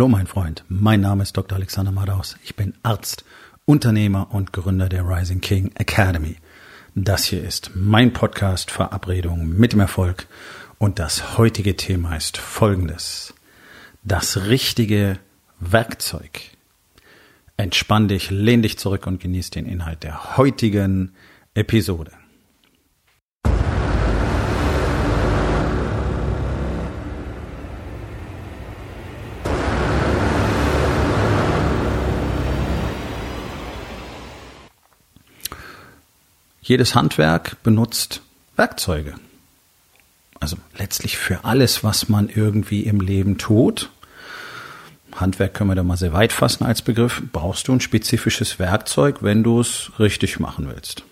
Hallo mein Freund, mein Name ist Dr. Alexander Madaus. Ich bin Arzt, Unternehmer und Gründer der Rising King Academy. Das hier ist mein Podcast Verabredung mit dem Erfolg und das heutige Thema ist folgendes. Das richtige Werkzeug. Entspann dich, lehn dich zurück und genieß den Inhalt der heutigen Episode. Jedes Handwerk benutzt Werkzeuge. Also letztlich für alles, was man irgendwie im Leben tut. Handwerk können wir da mal sehr weit fassen als Begriff. Brauchst du ein spezifisches Werkzeug, wenn du es richtig machen willst.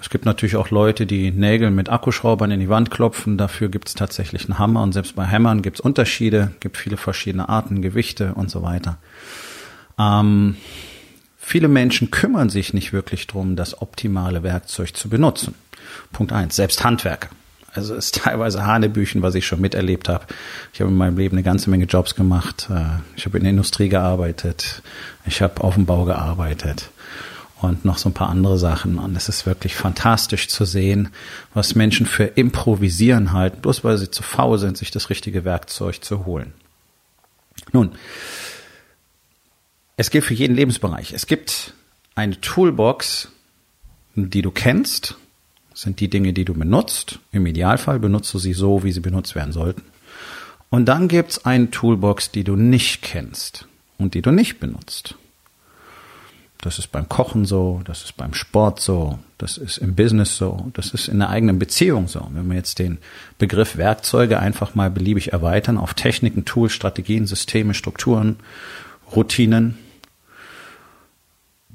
Es gibt natürlich auch Leute, die Nägel mit Akkuschraubern in die Wand klopfen. Dafür gibt es tatsächlich einen Hammer und selbst bei Hämmern gibt es Unterschiede, gibt viele verschiedene Arten, Gewichte und so weiter. Ähm, Viele Menschen kümmern sich nicht wirklich drum, das optimale Werkzeug zu benutzen. Punkt eins. Selbst Handwerker. Also es ist teilweise Hanebüchen, was ich schon miterlebt habe. Ich habe in meinem Leben eine ganze Menge Jobs gemacht. Äh, ich habe in der Industrie gearbeitet. Ich habe auf dem Bau gearbeitet und noch so ein paar andere Sachen. Und es ist wirklich fantastisch zu sehen, was Menschen für Improvisieren halten, bloß weil sie zu faul sind, sich das richtige Werkzeug zu holen. Nun, es gilt für jeden Lebensbereich. Es gibt eine Toolbox, die du kennst, das sind die Dinge, die du benutzt. Im Idealfall benutzt du sie so, wie sie benutzt werden sollten. Und dann gibt's eine Toolbox, die du nicht kennst und die du nicht benutzt. Das ist beim Kochen so, das ist beim Sport so, das ist im Business so, das ist in der eigenen Beziehung so. Wenn wir jetzt den Begriff Werkzeuge einfach mal beliebig erweitern auf Techniken, Tools, Strategien, Systeme, Strukturen, Routinen,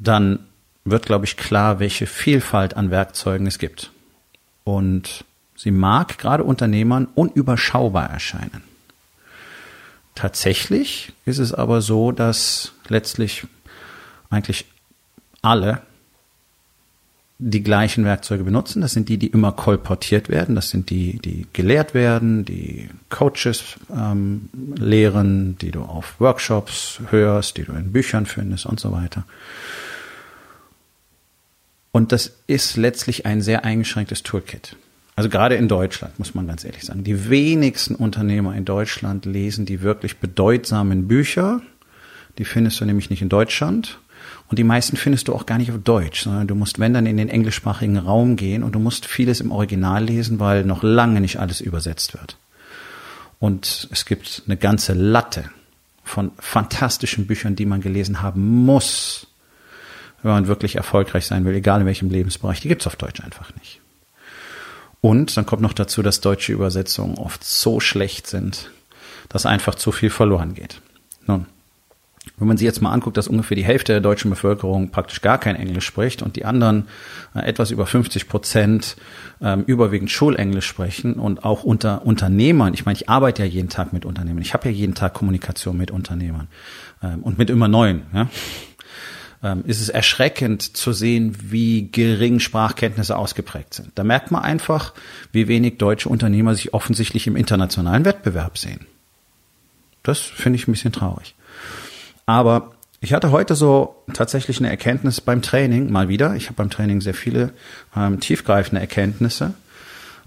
dann wird, glaube ich, klar, welche Vielfalt an Werkzeugen es gibt. Und sie mag gerade Unternehmern unüberschaubar erscheinen. Tatsächlich ist es aber so, dass letztlich eigentlich alle die gleichen Werkzeuge benutzen. Das sind die, die immer kolportiert werden. Das sind die, die gelehrt werden, die Coaches ähm, lehren, die du auf Workshops hörst, die du in Büchern findest und so weiter. Und das ist letztlich ein sehr eingeschränktes Toolkit. Also gerade in Deutschland, muss man ganz ehrlich sagen. Die wenigsten Unternehmer in Deutschland lesen die wirklich bedeutsamen Bücher. Die findest du nämlich nicht in Deutschland. Und die meisten findest du auch gar nicht auf Deutsch, sondern du musst, wenn dann, in den englischsprachigen Raum gehen und du musst vieles im Original lesen, weil noch lange nicht alles übersetzt wird. Und es gibt eine ganze Latte von fantastischen Büchern, die man gelesen haben muss, wenn man wirklich erfolgreich sein will, egal in welchem Lebensbereich, die gibt's auf Deutsch einfach nicht. Und dann kommt noch dazu, dass deutsche Übersetzungen oft so schlecht sind, dass einfach zu viel verloren geht. Nun, wenn man sich jetzt mal anguckt, dass ungefähr die Hälfte der deutschen Bevölkerung praktisch gar kein Englisch spricht und die anderen äh, etwas über 50 Prozent ähm, überwiegend Schulenglisch sprechen und auch unter Unternehmern, ich meine, ich arbeite ja jeden Tag mit Unternehmern, ich habe ja jeden Tag Kommunikation mit Unternehmern ähm, und mit immer neuen. Ja? Ähm, ist es erschreckend zu sehen, wie gering Sprachkenntnisse ausgeprägt sind. Da merkt man einfach, wie wenig deutsche Unternehmer sich offensichtlich im internationalen Wettbewerb sehen. Das finde ich ein bisschen traurig. Aber ich hatte heute so tatsächlich eine Erkenntnis beim Training, mal wieder. Ich habe beim Training sehr viele ähm, tiefgreifende Erkenntnisse.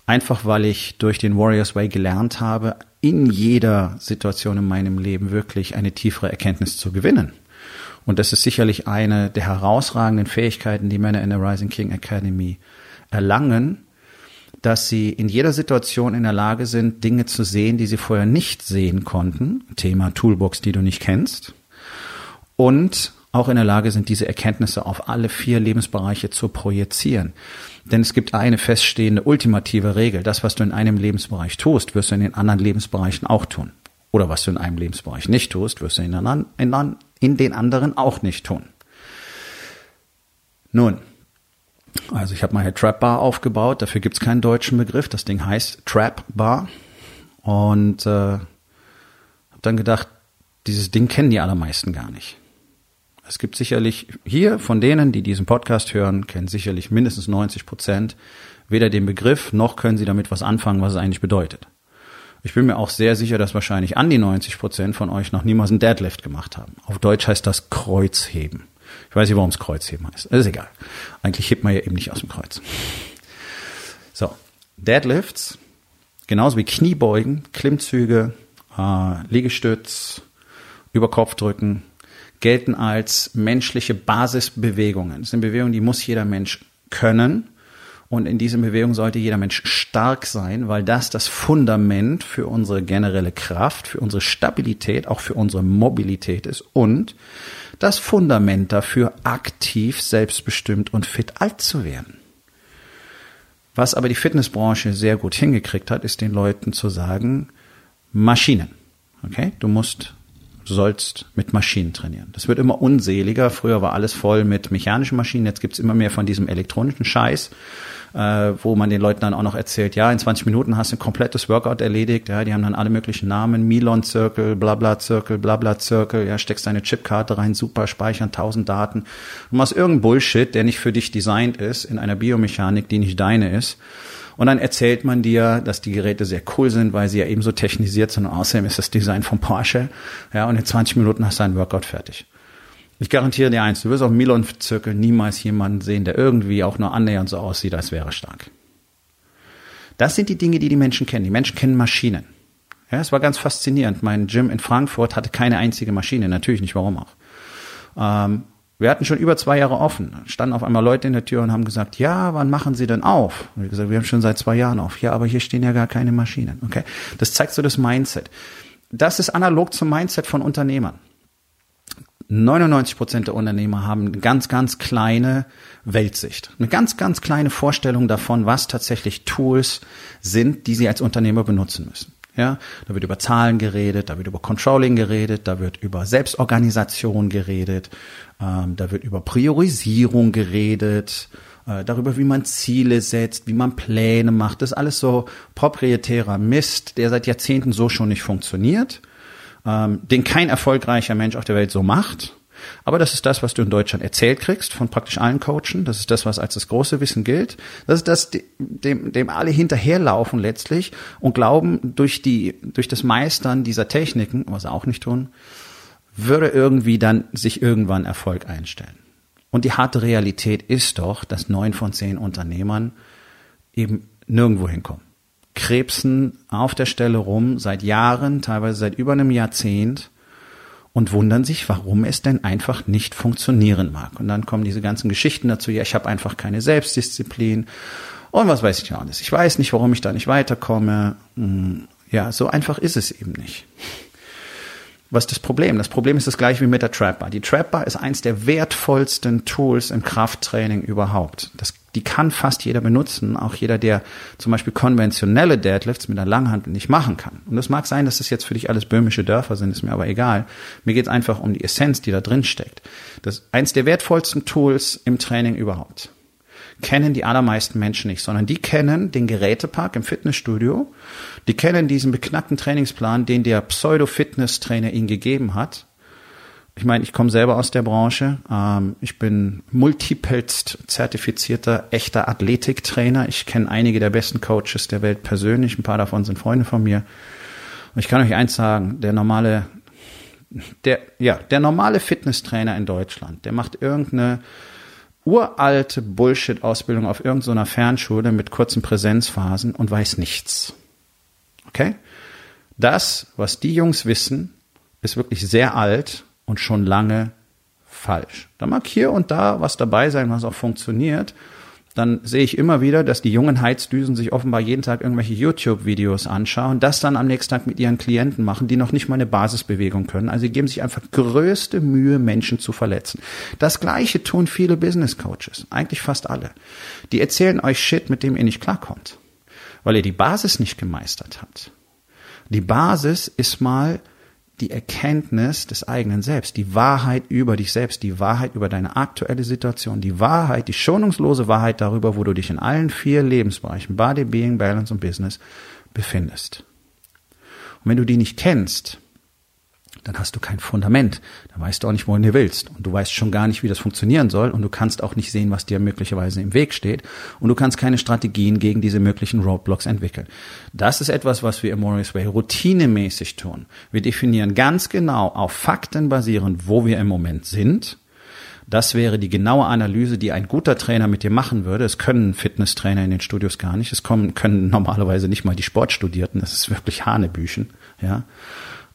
Einfach weil ich durch den Warriors Way gelernt habe, in jeder Situation in meinem Leben wirklich eine tiefere Erkenntnis zu gewinnen. Und das ist sicherlich eine der herausragenden Fähigkeiten, die Männer in der Rising King Academy erlangen, dass sie in jeder Situation in der Lage sind, Dinge zu sehen, die sie vorher nicht sehen konnten. Thema Toolbox, die du nicht kennst. Und auch in der Lage sind, diese Erkenntnisse auf alle vier Lebensbereiche zu projizieren. Denn es gibt eine feststehende ultimative Regel. Das, was du in einem Lebensbereich tust, wirst du in den anderen Lebensbereichen auch tun. Oder was du in einem Lebensbereich nicht tust, wirst du in, anderen, in, in den anderen auch nicht tun. Nun, also ich habe meine Trap Bar aufgebaut, dafür gibt es keinen deutschen Begriff. Das Ding heißt Trap Bar. Und äh, habe dann gedacht, dieses Ding kennen die allermeisten gar nicht. Es gibt sicherlich hier von denen, die diesen Podcast hören, kennen sicherlich mindestens 90 Prozent weder den Begriff noch können sie damit was anfangen, was es eigentlich bedeutet. Ich bin mir auch sehr sicher, dass wahrscheinlich an die 90 Prozent von euch noch niemals einen Deadlift gemacht haben. Auf Deutsch heißt das Kreuzheben. Ich weiß nicht, warum es Kreuzheben heißt. Das ist egal. Eigentlich hebt man ja eben nicht aus dem Kreuz. So, Deadlifts, genauso wie Kniebeugen, Klimmzüge, äh, Liegestütz, Überkopfdrücken, gelten als menschliche Basisbewegungen. Das sind Bewegungen, die muss jeder Mensch können und in dieser Bewegung sollte jeder Mensch stark sein, weil das das Fundament für unsere generelle Kraft, für unsere Stabilität, auch für unsere Mobilität ist und das Fundament dafür, aktiv, selbstbestimmt und fit alt zu werden. Was aber die Fitnessbranche sehr gut hingekriegt hat, ist den Leuten zu sagen, Maschinen. Okay? Du musst sollst mit Maschinen trainieren. Das wird immer unseliger. Früher war alles voll mit mechanischen Maschinen. Jetzt gibt's immer mehr von diesem elektronischen Scheiß, äh, wo man den Leuten dann auch noch erzählt, ja, in 20 Minuten hast du ein komplettes Workout erledigt. Ja, die haben dann alle möglichen Namen. Milon Circle, Blabla Circle, Blabla Circle. Ja, steckst deine Chipkarte rein, super speichern, tausend Daten. Du machst irgendeinen Bullshit, der nicht für dich designt ist, in einer Biomechanik, die nicht deine ist. Und dann erzählt man dir, dass die Geräte sehr cool sind, weil sie ja ebenso technisiert sind. Und außerdem ist das Design von Porsche. Ja, und in 20 Minuten hast du ein Workout fertig. Ich garantiere dir eins, du wirst auf Milon-Zirkel niemals jemanden sehen, der irgendwie auch nur annähernd so aussieht, als wäre stark. Das sind die Dinge, die die Menschen kennen. Die Menschen kennen Maschinen. Ja, es war ganz faszinierend. Mein Gym in Frankfurt hatte keine einzige Maschine. Natürlich nicht, warum auch. Ähm, wir hatten schon über zwei Jahre offen. Standen auf einmal Leute in der Tür und haben gesagt, ja, wann machen Sie denn auf? Und wir gesagt, wir haben schon seit zwei Jahren auf. Ja, aber hier stehen ja gar keine Maschinen. Okay, das zeigt so das Mindset. Das ist analog zum Mindset von Unternehmern. 99 Prozent der Unternehmer haben eine ganz, ganz kleine Weltsicht, eine ganz, ganz kleine Vorstellung davon, was tatsächlich Tools sind, die sie als Unternehmer benutzen müssen. Ja, da wird über Zahlen geredet, da wird über Controlling geredet, da wird über Selbstorganisation geredet, ähm, da wird über Priorisierung geredet, äh, darüber, wie man Ziele setzt, wie man Pläne macht. Das ist alles so proprietärer Mist, der seit Jahrzehnten so schon nicht funktioniert, ähm, den kein erfolgreicher Mensch auf der Welt so macht. Aber das ist das, was du in Deutschland erzählt kriegst von praktisch allen Coachen. Das ist das, was als das große Wissen gilt. Das ist das, dem, dem alle hinterherlaufen letztlich und glauben, durch die, durch das Meistern dieser Techniken, was sie auch nicht tun, würde irgendwie dann sich irgendwann Erfolg einstellen. Und die harte Realität ist doch, dass neun von zehn Unternehmern eben nirgendwo hinkommen. Krebsen auf der Stelle rum seit Jahren, teilweise seit über einem Jahrzehnt und wundern sich, warum es denn einfach nicht funktionieren mag. Und dann kommen diese ganzen Geschichten dazu, ja, ich habe einfach keine Selbstdisziplin und was weiß ich auch nicht. Ich weiß nicht, warum ich da nicht weiterkomme. Hm, ja, so einfach ist es eben nicht. Was ist das Problem? Das Problem ist das gleiche wie mit der Trapbar. Die Trapbar ist eins der wertvollsten Tools im Krafttraining überhaupt. Das, die kann fast jeder benutzen, auch jeder, der zum Beispiel konventionelle Deadlifts mit einer Langhandel nicht machen kann. Und es mag sein, dass das jetzt für dich alles böhmische Dörfer sind, ist mir aber egal. Mir geht es einfach um die Essenz, die da drin steckt. Das ist eins der wertvollsten Tools im Training überhaupt kennen die allermeisten Menschen nicht, sondern die kennen den Gerätepark im Fitnessstudio, die kennen diesen beknackten Trainingsplan, den der Pseudo-Fitness-Trainer ihnen gegeben hat. Ich meine, ich komme selber aus der Branche. Ähm, ich bin multipelst zertifizierter, echter Athletiktrainer. Ich kenne einige der besten Coaches der Welt persönlich. Ein paar davon sind Freunde von mir. Und ich kann euch eins sagen, der normale, der, ja, der normale Fitnesstrainer in Deutschland, der macht irgendeine uralte Bullshit-Ausbildung auf irgendeiner Fernschule mit kurzen Präsenzphasen und weiß nichts. Okay? Das, was die Jungs wissen, ist wirklich sehr alt und schon lange falsch. Da mag hier und da was dabei sein, was auch funktioniert, dann sehe ich immer wieder, dass die jungen Heizdüsen sich offenbar jeden Tag irgendwelche YouTube-Videos anschauen, das dann am nächsten Tag mit ihren Klienten machen, die noch nicht mal eine Basisbewegung können. Also sie geben sich einfach größte Mühe, Menschen zu verletzen. Das Gleiche tun viele Business Coaches, eigentlich fast alle. Die erzählen euch Shit, mit dem ihr nicht klarkommt, weil ihr die Basis nicht gemeistert habt. Die Basis ist mal die Erkenntnis des eigenen Selbst, die Wahrheit über dich selbst, die Wahrheit über deine aktuelle Situation, die Wahrheit, die schonungslose Wahrheit darüber, wo du dich in allen vier Lebensbereichen, Body, Being, Balance und Business, befindest. Und wenn du die nicht kennst, dann hast du kein Fundament. Dann weißt du auch nicht, wohin du willst. Und du weißt schon gar nicht, wie das funktionieren soll. Und du kannst auch nicht sehen, was dir möglicherweise im Weg steht. Und du kannst keine Strategien gegen diese möglichen Roadblocks entwickeln. Das ist etwas, was wir im Morris Way routinemäßig tun. Wir definieren ganz genau auf Fakten basierend, wo wir im Moment sind. Das wäre die genaue Analyse, die ein guter Trainer mit dir machen würde. Es können Fitnesstrainer in den Studios gar nicht. Es kommen, können normalerweise nicht mal die Sportstudierten. Das ist wirklich Hanebüchen. Ja.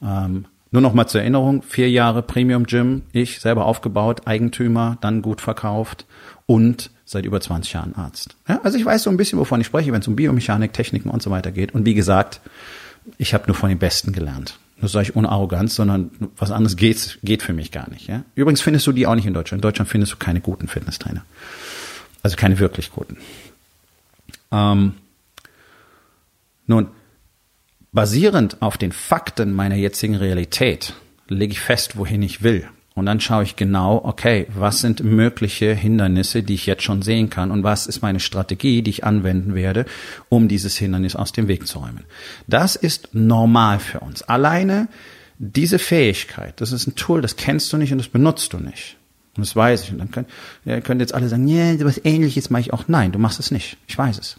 Ähm, nur noch mal zur Erinnerung, vier Jahre Premium Gym, ich selber aufgebaut, Eigentümer, dann gut verkauft und seit über 20 Jahren Arzt. Ja, also ich weiß so ein bisschen, wovon ich spreche, wenn es um Biomechanik, Techniken und so weiter geht. Und wie gesagt, ich habe nur von den Besten gelernt. Das sage ich ohne Arroganz, sondern was anderes geht, geht für mich gar nicht. Ja? Übrigens findest du die auch nicht in Deutschland. In Deutschland findest du keine guten Fitnesstrainer. Also keine wirklich guten. Ähm, nun, Basierend auf den Fakten meiner jetzigen Realität lege ich fest, wohin ich will. Und dann schaue ich genau, okay, was sind mögliche Hindernisse, die ich jetzt schon sehen kann und was ist meine Strategie, die ich anwenden werde, um dieses Hindernis aus dem Weg zu räumen. Das ist normal für uns. Alleine diese Fähigkeit, das ist ein Tool, das kennst du nicht und das benutzt du nicht. Und das weiß ich. Und dann könnt, ja, könnt jetzt alle sagen, ja, yeah, was ähnliches mache ich auch. Nein, du machst es nicht. Ich weiß es.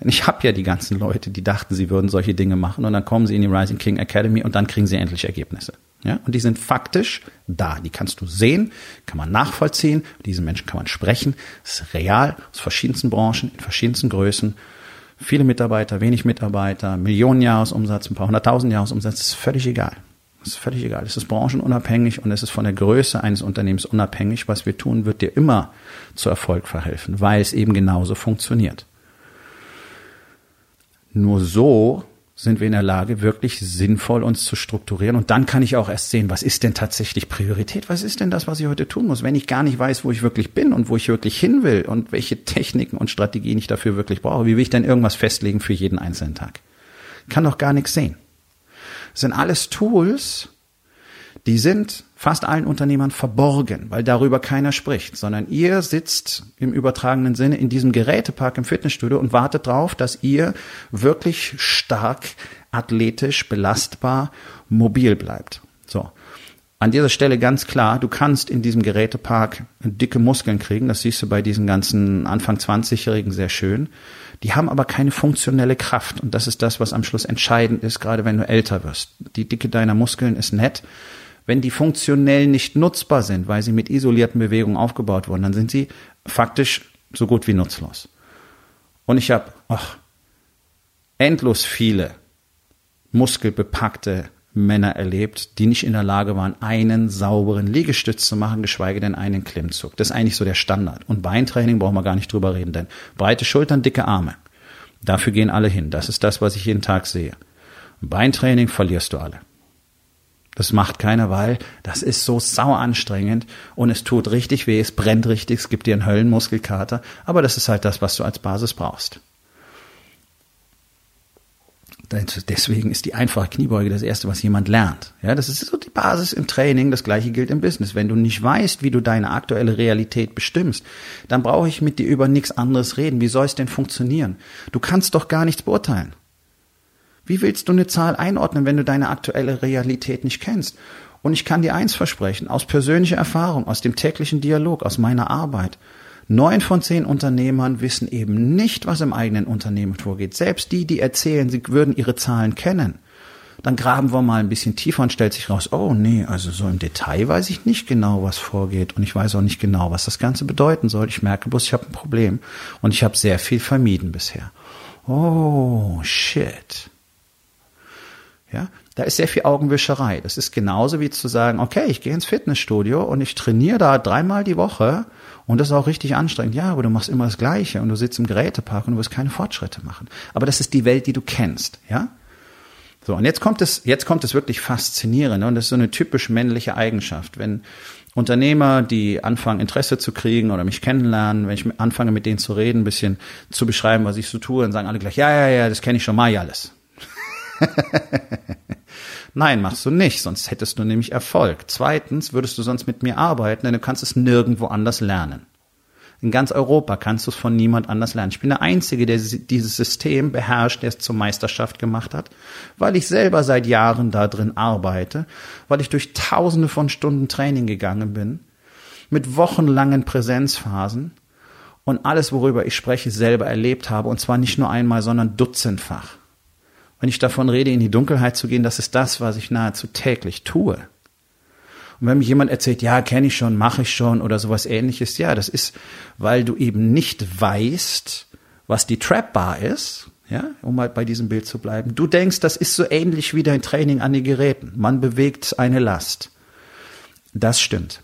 Ich habe ja die ganzen Leute, die dachten, sie würden solche Dinge machen und dann kommen sie in die Rising King Academy und dann kriegen sie endlich Ergebnisse. Ja, und die sind faktisch da. Die kannst du sehen, kann man nachvollziehen. Mit diesen Menschen kann man sprechen. Es ist real aus verschiedensten Branchen, in verschiedensten Größen. Viele Mitarbeiter, wenig Mitarbeiter, Millionen Jahresumsatz, ein paar hunderttausend Jahresumsatz, das ist völlig egal. Das ist völlig egal. Es ist branchenunabhängig und es ist von der Größe eines Unternehmens unabhängig. Was wir tun, wird dir immer zu Erfolg verhelfen, weil es eben genauso funktioniert. Nur so sind wir in der Lage, wirklich sinnvoll uns zu strukturieren. Und dann kann ich auch erst sehen, was ist denn tatsächlich Priorität? Was ist denn das, was ich heute tun muss? Wenn ich gar nicht weiß, wo ich wirklich bin und wo ich wirklich hin will und welche Techniken und Strategien ich dafür wirklich brauche, wie will ich denn irgendwas festlegen für jeden einzelnen Tag? kann doch gar nichts sehen. Das sind alles Tools, die sind fast allen Unternehmern verborgen, weil darüber keiner spricht, sondern ihr sitzt im übertragenen Sinne in diesem Gerätepark im Fitnessstudio und wartet darauf, dass ihr wirklich stark, athletisch, belastbar, mobil bleibt. So. An dieser Stelle ganz klar, du kannst in diesem Gerätepark dicke Muskeln kriegen. Das siehst du bei diesen ganzen Anfang 20-Jährigen sehr schön. Die haben aber keine funktionelle Kraft. Und das ist das, was am Schluss entscheidend ist, gerade wenn du älter wirst. Die Dicke deiner Muskeln ist nett wenn die funktionell nicht nutzbar sind, weil sie mit isolierten Bewegungen aufgebaut wurden, dann sind sie faktisch so gut wie nutzlos. Und ich habe endlos viele muskelbepackte Männer erlebt, die nicht in der Lage waren, einen sauberen Liegestütz zu machen, geschweige denn einen Klimmzug. Das ist eigentlich so der Standard. Und Beintraining brauchen wir gar nicht drüber reden, denn breite Schultern, dicke Arme. Dafür gehen alle hin. Das ist das, was ich jeden Tag sehe. Beintraining verlierst du alle. Das macht keiner, weil das ist so sauer anstrengend und es tut richtig weh, es brennt richtig, es gibt dir einen Höllenmuskelkater, aber das ist halt das, was du als Basis brauchst. Deswegen ist die einfache Kniebeuge das erste, was jemand lernt. Ja, das ist so die Basis im Training. Das gleiche gilt im Business. Wenn du nicht weißt, wie du deine aktuelle Realität bestimmst, dann brauche ich mit dir über nichts anderes reden. Wie soll es denn funktionieren? Du kannst doch gar nichts beurteilen. Wie willst du eine Zahl einordnen, wenn du deine aktuelle Realität nicht kennst? Und ich kann dir eins versprechen, aus persönlicher Erfahrung, aus dem täglichen Dialog, aus meiner Arbeit. Neun von zehn Unternehmern wissen eben nicht, was im eigenen Unternehmen vorgeht. Selbst die, die erzählen, sie würden ihre Zahlen kennen. Dann graben wir mal ein bisschen tiefer und stellt sich raus, oh nee, also so im Detail weiß ich nicht genau, was vorgeht und ich weiß auch nicht genau, was das Ganze bedeuten soll. Ich merke bloß, ich habe ein Problem und ich habe sehr viel vermieden bisher. Oh, shit. Ja, da ist sehr viel Augenwischerei. Das ist genauso wie zu sagen, okay, ich gehe ins Fitnessstudio und ich trainiere da dreimal die Woche und das ist auch richtig anstrengend. Ja, aber du machst immer das Gleiche und du sitzt im Gerätepark und du wirst keine Fortschritte machen. Aber das ist die Welt, die du kennst, ja? So, und jetzt kommt es, jetzt kommt es wirklich faszinierend und das ist so eine typisch männliche Eigenschaft. Wenn Unternehmer, die anfangen, Interesse zu kriegen oder mich kennenlernen, wenn ich anfange, mit denen zu reden, ein bisschen zu beschreiben, was ich so tue, dann sagen alle gleich, ja, ja, ja, das kenne ich schon mal alles. Nein, machst du nicht, sonst hättest du nämlich Erfolg. Zweitens würdest du sonst mit mir arbeiten, denn du kannst es nirgendwo anders lernen. In ganz Europa kannst du es von niemand anders lernen. Ich bin der Einzige, der dieses System beherrscht, der es zur Meisterschaft gemacht hat, weil ich selber seit Jahren da drin arbeite, weil ich durch tausende von Stunden Training gegangen bin, mit wochenlangen Präsenzphasen und alles, worüber ich spreche, selber erlebt habe, und zwar nicht nur einmal, sondern dutzendfach. Wenn ich davon rede, in die Dunkelheit zu gehen, das ist das, was ich nahezu täglich tue. Und wenn mir jemand erzählt, ja, kenne ich schon, mache ich schon oder sowas ähnliches, ja, das ist, weil du eben nicht weißt, was die Trap Bar ist, ja, um mal bei diesem Bild zu bleiben. Du denkst, das ist so ähnlich wie dein Training an den Geräten. Man bewegt eine Last. Das stimmt.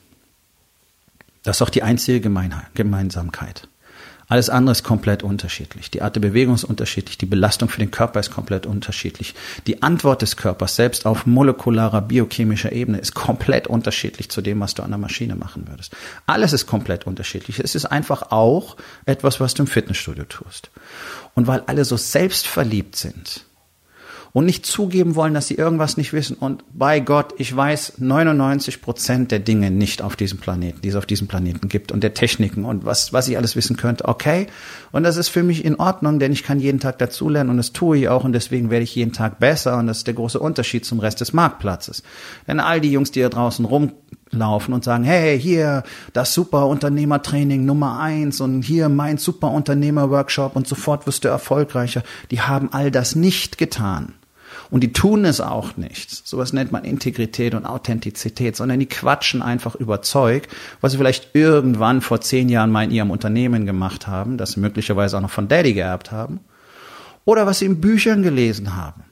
Das ist auch die einzige Gemeinsamkeit. Alles andere ist komplett unterschiedlich. Die Art der Bewegung ist unterschiedlich. Die Belastung für den Körper ist komplett unterschiedlich. Die Antwort des Körpers, selbst auf molekularer, biochemischer Ebene, ist komplett unterschiedlich zu dem, was du an der Maschine machen würdest. Alles ist komplett unterschiedlich. Es ist einfach auch etwas, was du im Fitnessstudio tust. Und weil alle so selbstverliebt sind, und nicht zugeben wollen, dass sie irgendwas nicht wissen. Und bei Gott, ich weiß 99 Prozent der Dinge nicht auf diesem Planeten, die es auf diesem Planeten gibt und der Techniken und was, was ich alles wissen könnte. Okay. Und das ist für mich in Ordnung, denn ich kann jeden Tag dazulernen und das tue ich auch und deswegen werde ich jeden Tag besser und das ist der große Unterschied zum Rest des Marktplatzes. Denn all die Jungs, die da draußen rumlaufen und sagen, hey, hier das Superunternehmertraining Nummer eins und hier mein Superunternehmer-Workshop und sofort wirst du erfolgreicher, die haben all das nicht getan. Und die tun es auch nicht. Sowas nennt man Integrität und Authentizität, sondern die quatschen einfach über Zeug, was sie vielleicht irgendwann vor zehn Jahren mal in ihrem Unternehmen gemacht haben, das sie möglicherweise auch noch von Daddy geerbt haben, oder was sie in Büchern gelesen haben.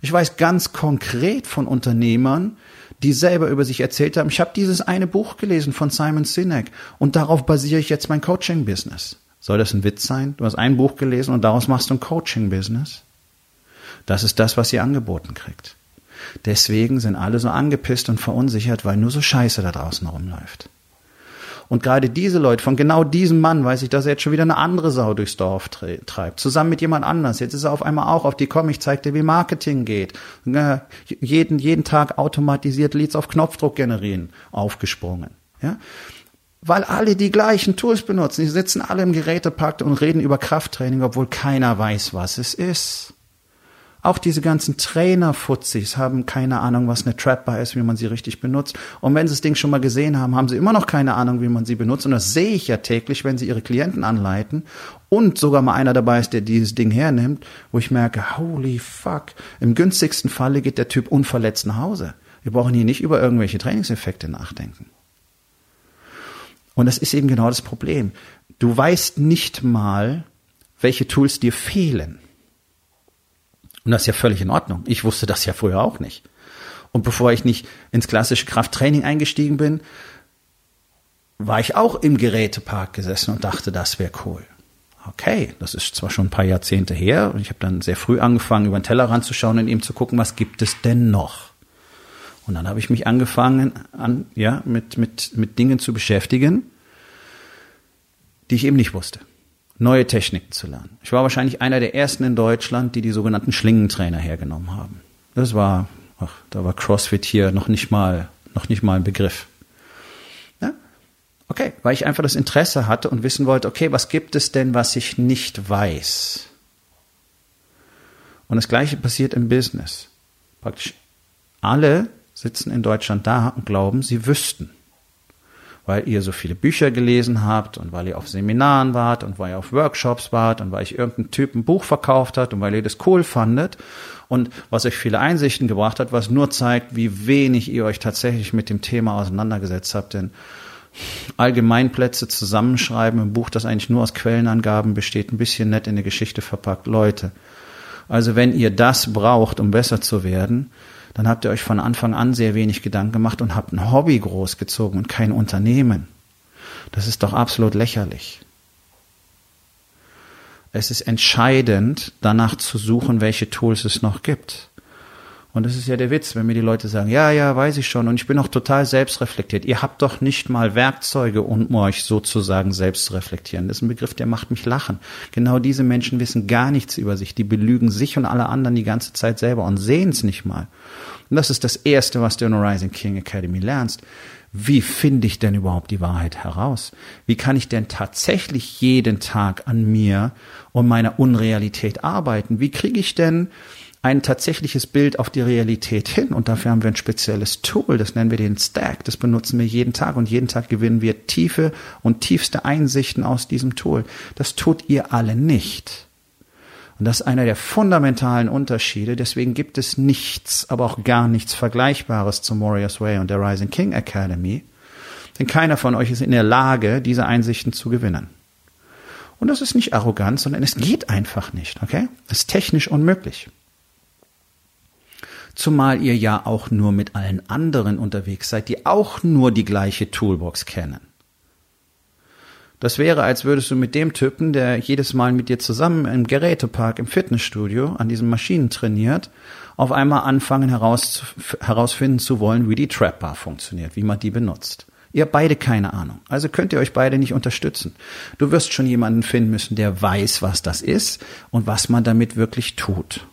Ich weiß ganz konkret von Unternehmern, die selber über sich erzählt haben, ich habe dieses eine Buch gelesen von Simon Sinek und darauf basiere ich jetzt mein Coaching-Business. Soll das ein Witz sein? Du hast ein Buch gelesen und daraus machst du ein Coaching-Business? Das ist das, was ihr angeboten kriegt. Deswegen sind alle so angepisst und verunsichert, weil nur so Scheiße da draußen rumläuft. Und gerade diese Leute, von genau diesem Mann weiß ich, dass er jetzt schon wieder eine andere Sau durchs Dorf treibt, zusammen mit jemand anders. Jetzt ist er auf einmal auch auf die Komm, ich zeig dir, wie Marketing geht. Jeden, jeden Tag automatisiert Leads auf Knopfdruck generieren, aufgesprungen. Ja? Weil alle die gleichen Tools benutzen. Die sitzen alle im Gerätepark und reden über Krafttraining, obwohl keiner weiß, was es ist. Auch diese ganzen Trainer-Fuzis haben keine Ahnung, was eine Trapbar ist, wie man sie richtig benutzt. Und wenn sie das Ding schon mal gesehen haben, haben sie immer noch keine Ahnung, wie man sie benutzt. Und das sehe ich ja täglich, wenn sie ihre Klienten anleiten. Und sogar mal einer dabei ist, der dieses Ding hernimmt, wo ich merke, holy fuck. Im günstigsten Falle geht der Typ unverletzt nach Hause. Wir brauchen hier nicht über irgendwelche Trainingseffekte nachdenken. Und das ist eben genau das Problem. Du weißt nicht mal, welche Tools dir fehlen. Und das ist ja völlig in Ordnung. Ich wusste das ja früher auch nicht. Und bevor ich nicht ins klassische Krafttraining eingestiegen bin, war ich auch im Gerätepark gesessen und dachte, das wäre cool. Okay, das ist zwar schon ein paar Jahrzehnte her und ich habe dann sehr früh angefangen, über den Teller ranzuschauen und eben zu gucken, was gibt es denn noch? Und dann habe ich mich angefangen, an, ja, mit, mit, mit Dingen zu beschäftigen, die ich eben nicht wusste neue Techniken zu lernen. Ich war wahrscheinlich einer der ersten in Deutschland, die die sogenannten Schlingentrainer hergenommen haben. Das war, ach, da war CrossFit hier noch nicht mal, noch nicht mal ein Begriff. Ja? Okay, weil ich einfach das Interesse hatte und wissen wollte, okay, was gibt es denn, was ich nicht weiß? Und das Gleiche passiert im Business. Praktisch alle sitzen in Deutschland da und glauben, sie wüssten weil ihr so viele Bücher gelesen habt und weil ihr auf Seminaren wart und weil ihr auf Workshops wart und weil ich irgendein Typ ein Buch verkauft hat und weil ihr das cool fandet und was euch viele Einsichten gebracht hat, was nur zeigt, wie wenig ihr euch tatsächlich mit dem Thema auseinandergesetzt habt, denn Allgemeinplätze zusammenschreiben im Buch, das eigentlich nur aus Quellenangaben besteht, ein bisschen nett in eine Geschichte verpackt. Leute, also wenn ihr das braucht, um besser zu werden, dann habt ihr euch von Anfang an sehr wenig Gedanken gemacht und habt ein Hobby großgezogen und kein Unternehmen. Das ist doch absolut lächerlich. Es ist entscheidend, danach zu suchen, welche Tools es noch gibt. Und das ist ja der Witz, wenn mir die Leute sagen, ja, ja, weiß ich schon, und ich bin auch total selbstreflektiert. Ihr habt doch nicht mal Werkzeuge, um euch sozusagen selbst zu reflektieren. Das ist ein Begriff, der macht mich lachen. Genau diese Menschen wissen gar nichts über sich. Die belügen sich und alle anderen die ganze Zeit selber und sehen es nicht mal. Und das ist das Erste, was du in der Rising King Academy lernst. Wie finde ich denn überhaupt die Wahrheit heraus? Wie kann ich denn tatsächlich jeden Tag an mir und meiner Unrealität arbeiten? Wie kriege ich denn ein tatsächliches Bild auf die Realität hin. Und dafür haben wir ein spezielles Tool, das nennen wir den Stack. Das benutzen wir jeden Tag und jeden Tag gewinnen wir tiefe und tiefste Einsichten aus diesem Tool. Das tut ihr alle nicht. Und das ist einer der fundamentalen Unterschiede. Deswegen gibt es nichts, aber auch gar nichts Vergleichbares zum Warriors Way und der Rising King Academy. Denn keiner von euch ist in der Lage, diese Einsichten zu gewinnen. Und das ist nicht arrogant, sondern es geht einfach nicht, okay? Es ist technisch unmöglich zumal ihr ja auch nur mit allen anderen unterwegs seid, die auch nur die gleiche Toolbox kennen. Das wäre, als würdest du mit dem Typen, der jedes Mal mit dir zusammen im Gerätepark, im Fitnessstudio an diesen Maschinen trainiert, auf einmal anfangen heraus, herausfinden zu wollen, wie die Trap Bar funktioniert, wie man die benutzt. Ihr habt beide keine Ahnung. Also könnt ihr euch beide nicht unterstützen. Du wirst schon jemanden finden müssen, der weiß, was das ist und was man damit wirklich tut.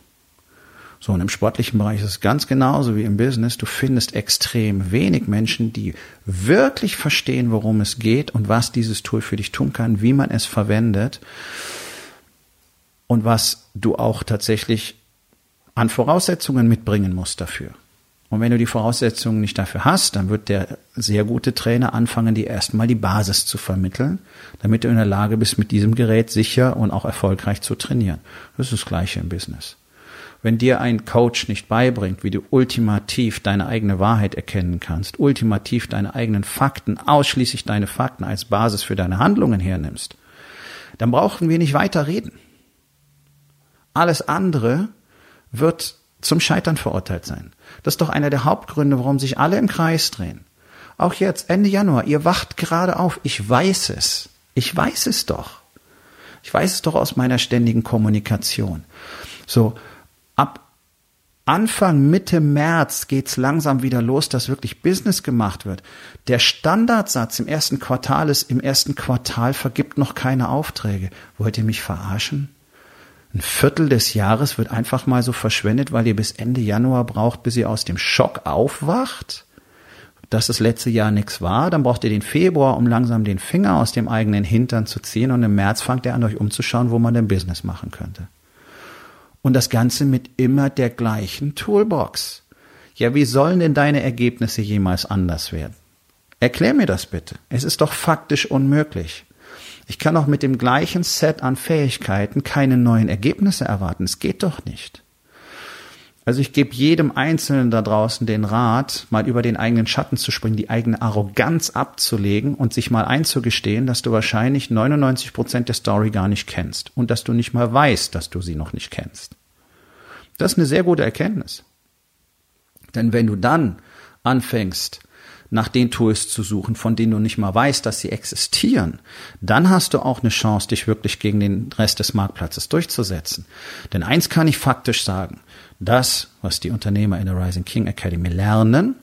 So, und im sportlichen Bereich ist es ganz genauso wie im Business. Du findest extrem wenig Menschen, die wirklich verstehen, worum es geht und was dieses Tool für dich tun kann, wie man es verwendet und was du auch tatsächlich an Voraussetzungen mitbringen musst dafür. Und wenn du die Voraussetzungen nicht dafür hast, dann wird der sehr gute Trainer anfangen, dir erstmal die Basis zu vermitteln, damit du in der Lage bist, mit diesem Gerät sicher und auch erfolgreich zu trainieren. Das ist das Gleiche im Business. Wenn dir ein Coach nicht beibringt, wie du ultimativ deine eigene Wahrheit erkennen kannst, ultimativ deine eigenen Fakten, ausschließlich deine Fakten als Basis für deine Handlungen hernimmst, dann brauchen wir nicht weiter reden. Alles andere wird zum Scheitern verurteilt sein. Das ist doch einer der Hauptgründe, warum sich alle im Kreis drehen. Auch jetzt, Ende Januar, ihr wacht gerade auf. Ich weiß es. Ich weiß es doch. Ich weiß es doch aus meiner ständigen Kommunikation. So, Anfang, Mitte März geht's langsam wieder los, dass wirklich Business gemacht wird. Der Standardsatz im ersten Quartal ist, im ersten Quartal vergibt noch keine Aufträge. Wollt ihr mich verarschen? Ein Viertel des Jahres wird einfach mal so verschwendet, weil ihr bis Ende Januar braucht, bis ihr aus dem Schock aufwacht, dass das letzte Jahr nichts war. Dann braucht ihr den Februar, um langsam den Finger aus dem eigenen Hintern zu ziehen. Und im März fangt ihr an, euch umzuschauen, wo man denn Business machen könnte. Und das Ganze mit immer der gleichen Toolbox. Ja, wie sollen denn deine Ergebnisse jemals anders werden? Erklär mir das bitte. Es ist doch faktisch unmöglich. Ich kann auch mit dem gleichen Set an Fähigkeiten keine neuen Ergebnisse erwarten. Es geht doch nicht. Also ich gebe jedem Einzelnen da draußen den Rat, mal über den eigenen Schatten zu springen, die eigene Arroganz abzulegen und sich mal einzugestehen, dass du wahrscheinlich 99 Prozent der Story gar nicht kennst und dass du nicht mal weißt, dass du sie noch nicht kennst. Das ist eine sehr gute Erkenntnis. Denn wenn du dann anfängst, nach den Tools zu suchen, von denen du nicht mal weißt, dass sie existieren, dann hast du auch eine Chance, dich wirklich gegen den Rest des Marktplatzes durchzusetzen. Denn eins kann ich faktisch sagen. Das, was die Unternehmer in der Rising King Academy lernen,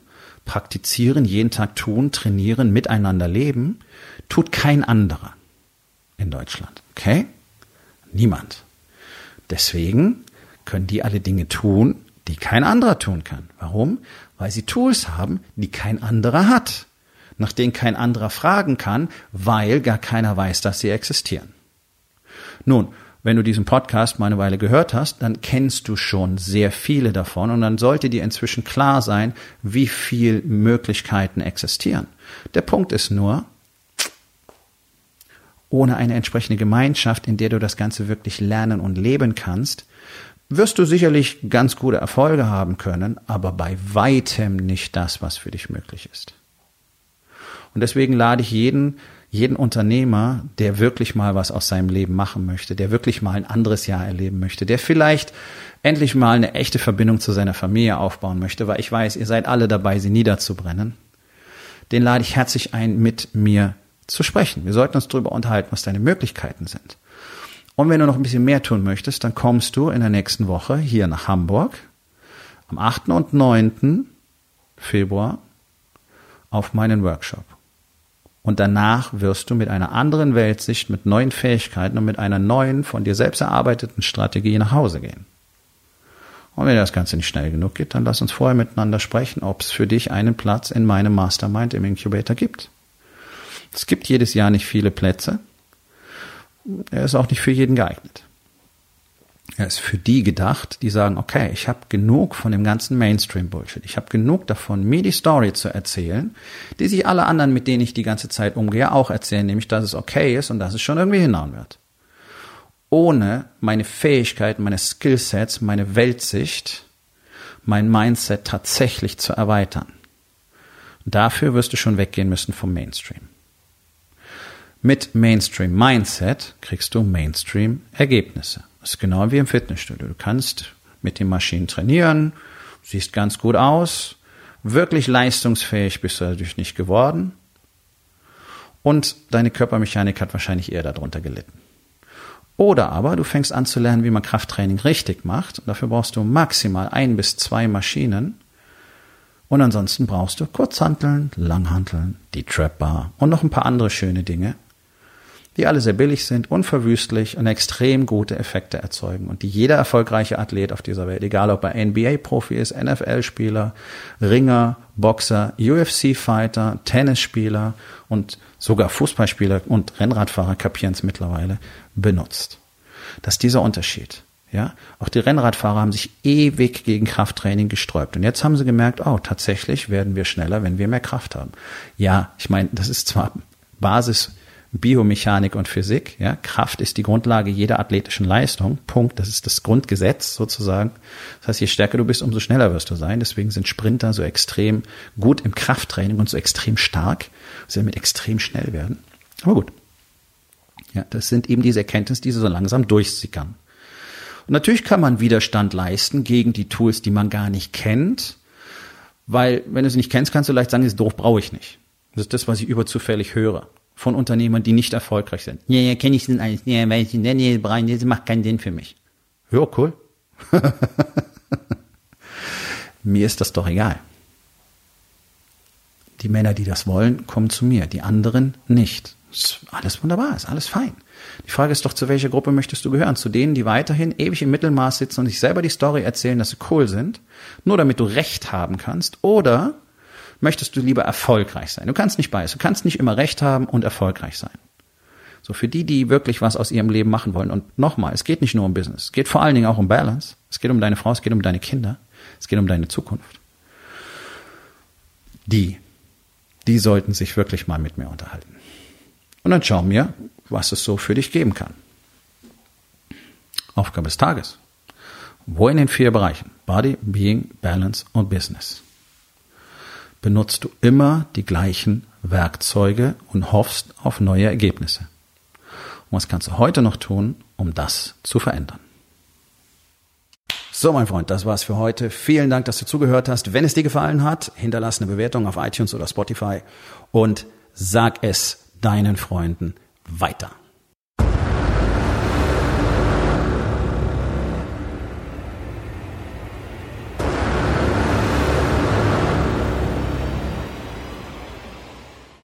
praktizieren, jeden Tag tun, trainieren, miteinander leben, tut kein anderer in Deutschland. Okay? Niemand. Deswegen können die alle Dinge tun, die kein anderer tun kann. Warum? Weil sie Tools haben, die kein anderer hat, nach denen kein anderer fragen kann, weil gar keiner weiß, dass sie existieren. Nun, wenn du diesen Podcast mal eine Weile gehört hast, dann kennst du schon sehr viele davon und dann sollte dir inzwischen klar sein, wie viel Möglichkeiten existieren. Der Punkt ist nur, ohne eine entsprechende Gemeinschaft, in der du das Ganze wirklich lernen und leben kannst, wirst du sicherlich ganz gute Erfolge haben können, aber bei weitem nicht das, was für dich möglich ist. Und deswegen lade ich jeden, jeden Unternehmer, der wirklich mal was aus seinem Leben machen möchte, der wirklich mal ein anderes Jahr erleben möchte, der vielleicht endlich mal eine echte Verbindung zu seiner Familie aufbauen möchte, weil ich weiß, ihr seid alle dabei, sie niederzubrennen, den lade ich herzlich ein, mit mir zu sprechen. Wir sollten uns darüber unterhalten, was deine Möglichkeiten sind. Und wenn du noch ein bisschen mehr tun möchtest, dann kommst du in der nächsten Woche hier nach Hamburg am 8. und 9. Februar auf meinen Workshop. Und danach wirst du mit einer anderen Weltsicht, mit neuen Fähigkeiten und mit einer neuen, von dir selbst erarbeiteten Strategie nach Hause gehen. Und wenn das Ganze nicht schnell genug geht, dann lass uns vorher miteinander sprechen, ob es für dich einen Platz in meinem Mastermind im Incubator gibt. Es gibt jedes Jahr nicht viele Plätze. Er ist auch nicht für jeden geeignet. Er ist für die gedacht, die sagen, okay, ich habe genug von dem ganzen Mainstream-Bullshit. Ich habe genug davon, mir die Story zu erzählen, die sich alle anderen, mit denen ich die ganze Zeit umgehe, auch erzählen, nämlich, dass es okay ist und dass es schon irgendwie hinhauen wird. Ohne meine Fähigkeiten, meine Skillsets, meine Weltsicht, mein Mindset tatsächlich zu erweitern. Dafür wirst du schon weggehen müssen vom Mainstream. Mit Mainstream Mindset kriegst du Mainstream Ergebnisse. Das ist genau wie im Fitnessstudio. Du kannst mit den Maschinen trainieren, siehst ganz gut aus, wirklich leistungsfähig bist du dadurch nicht geworden und deine Körpermechanik hat wahrscheinlich eher darunter gelitten. Oder aber du fängst an zu lernen, wie man Krafttraining richtig macht. Und dafür brauchst du maximal ein bis zwei Maschinen. Und ansonsten brauchst du Kurzhanteln, Langhanteln, die Trap Bar und noch ein paar andere schöne Dinge, die alle sehr billig sind, unverwüstlich und extrem gute Effekte erzeugen und die jeder erfolgreiche Athlet auf dieser Welt, egal ob er NBA-Profi ist, NFL-Spieler, Ringer, Boxer, UFC-Fighter, Tennisspieler und sogar Fußballspieler und Rennradfahrer kapieren es mittlerweile, benutzt. Das ist dieser Unterschied. Ja, auch die Rennradfahrer haben sich ewig gegen Krafttraining gesträubt. Und jetzt haben sie gemerkt, oh, tatsächlich werden wir schneller, wenn wir mehr Kraft haben. Ja, ich meine, das ist zwar Basis Biomechanik und Physik. Ja, Kraft ist die Grundlage jeder athletischen Leistung. Punkt. Das ist das Grundgesetz sozusagen. Das heißt, je stärker du bist, umso schneller wirst du sein. Deswegen sind Sprinter so extrem gut im Krafttraining und so extrem stark. Sie damit extrem schnell werden. Aber gut. Ja, das sind eben diese Erkenntnisse, die so langsam durchsickern. Und natürlich kann man Widerstand leisten gegen die Tools, die man gar nicht kennt. Weil, wenn du sie nicht kennst, kannst du leicht sagen, das ist doof, brauche ich nicht. Das ist das, was ich überzufällig höre von Unternehmern, die nicht erfolgreich sind. Ja, ja, kenne ich denn alles. Ja, weiß ich, nee, nee, Brian, das macht keinen Sinn für mich. Ja, cool. mir ist das doch egal. Die Männer, die das wollen, kommen zu mir, die anderen nicht. Ist alles wunderbar, ist alles fein. Die Frage ist doch, zu welcher Gruppe möchtest du gehören? Zu denen, die weiterhin ewig im Mittelmaß sitzen und sich selber die Story erzählen, dass sie cool sind, nur damit du Recht haben kannst, oder möchtest du lieber erfolgreich sein. Du kannst nicht beides. Du kannst nicht immer recht haben und erfolgreich sein. So für die, die wirklich was aus ihrem Leben machen wollen. Und nochmal, es geht nicht nur um Business. Es geht vor allen Dingen auch um Balance. Es geht um deine Frau, es geht um deine Kinder. Es geht um deine Zukunft. Die, die sollten sich wirklich mal mit mir unterhalten. Und dann schau mir, was es so für dich geben kann. Aufgabe des Tages. Wo in den vier Bereichen? Body, Being, Balance und Business benutzt du immer die gleichen Werkzeuge und hoffst auf neue Ergebnisse. Und was kannst du heute noch tun, um das zu verändern? So, mein Freund, das war's für heute. Vielen Dank, dass du zugehört hast. Wenn es dir gefallen hat, hinterlass eine Bewertung auf iTunes oder Spotify und sag es deinen Freunden weiter.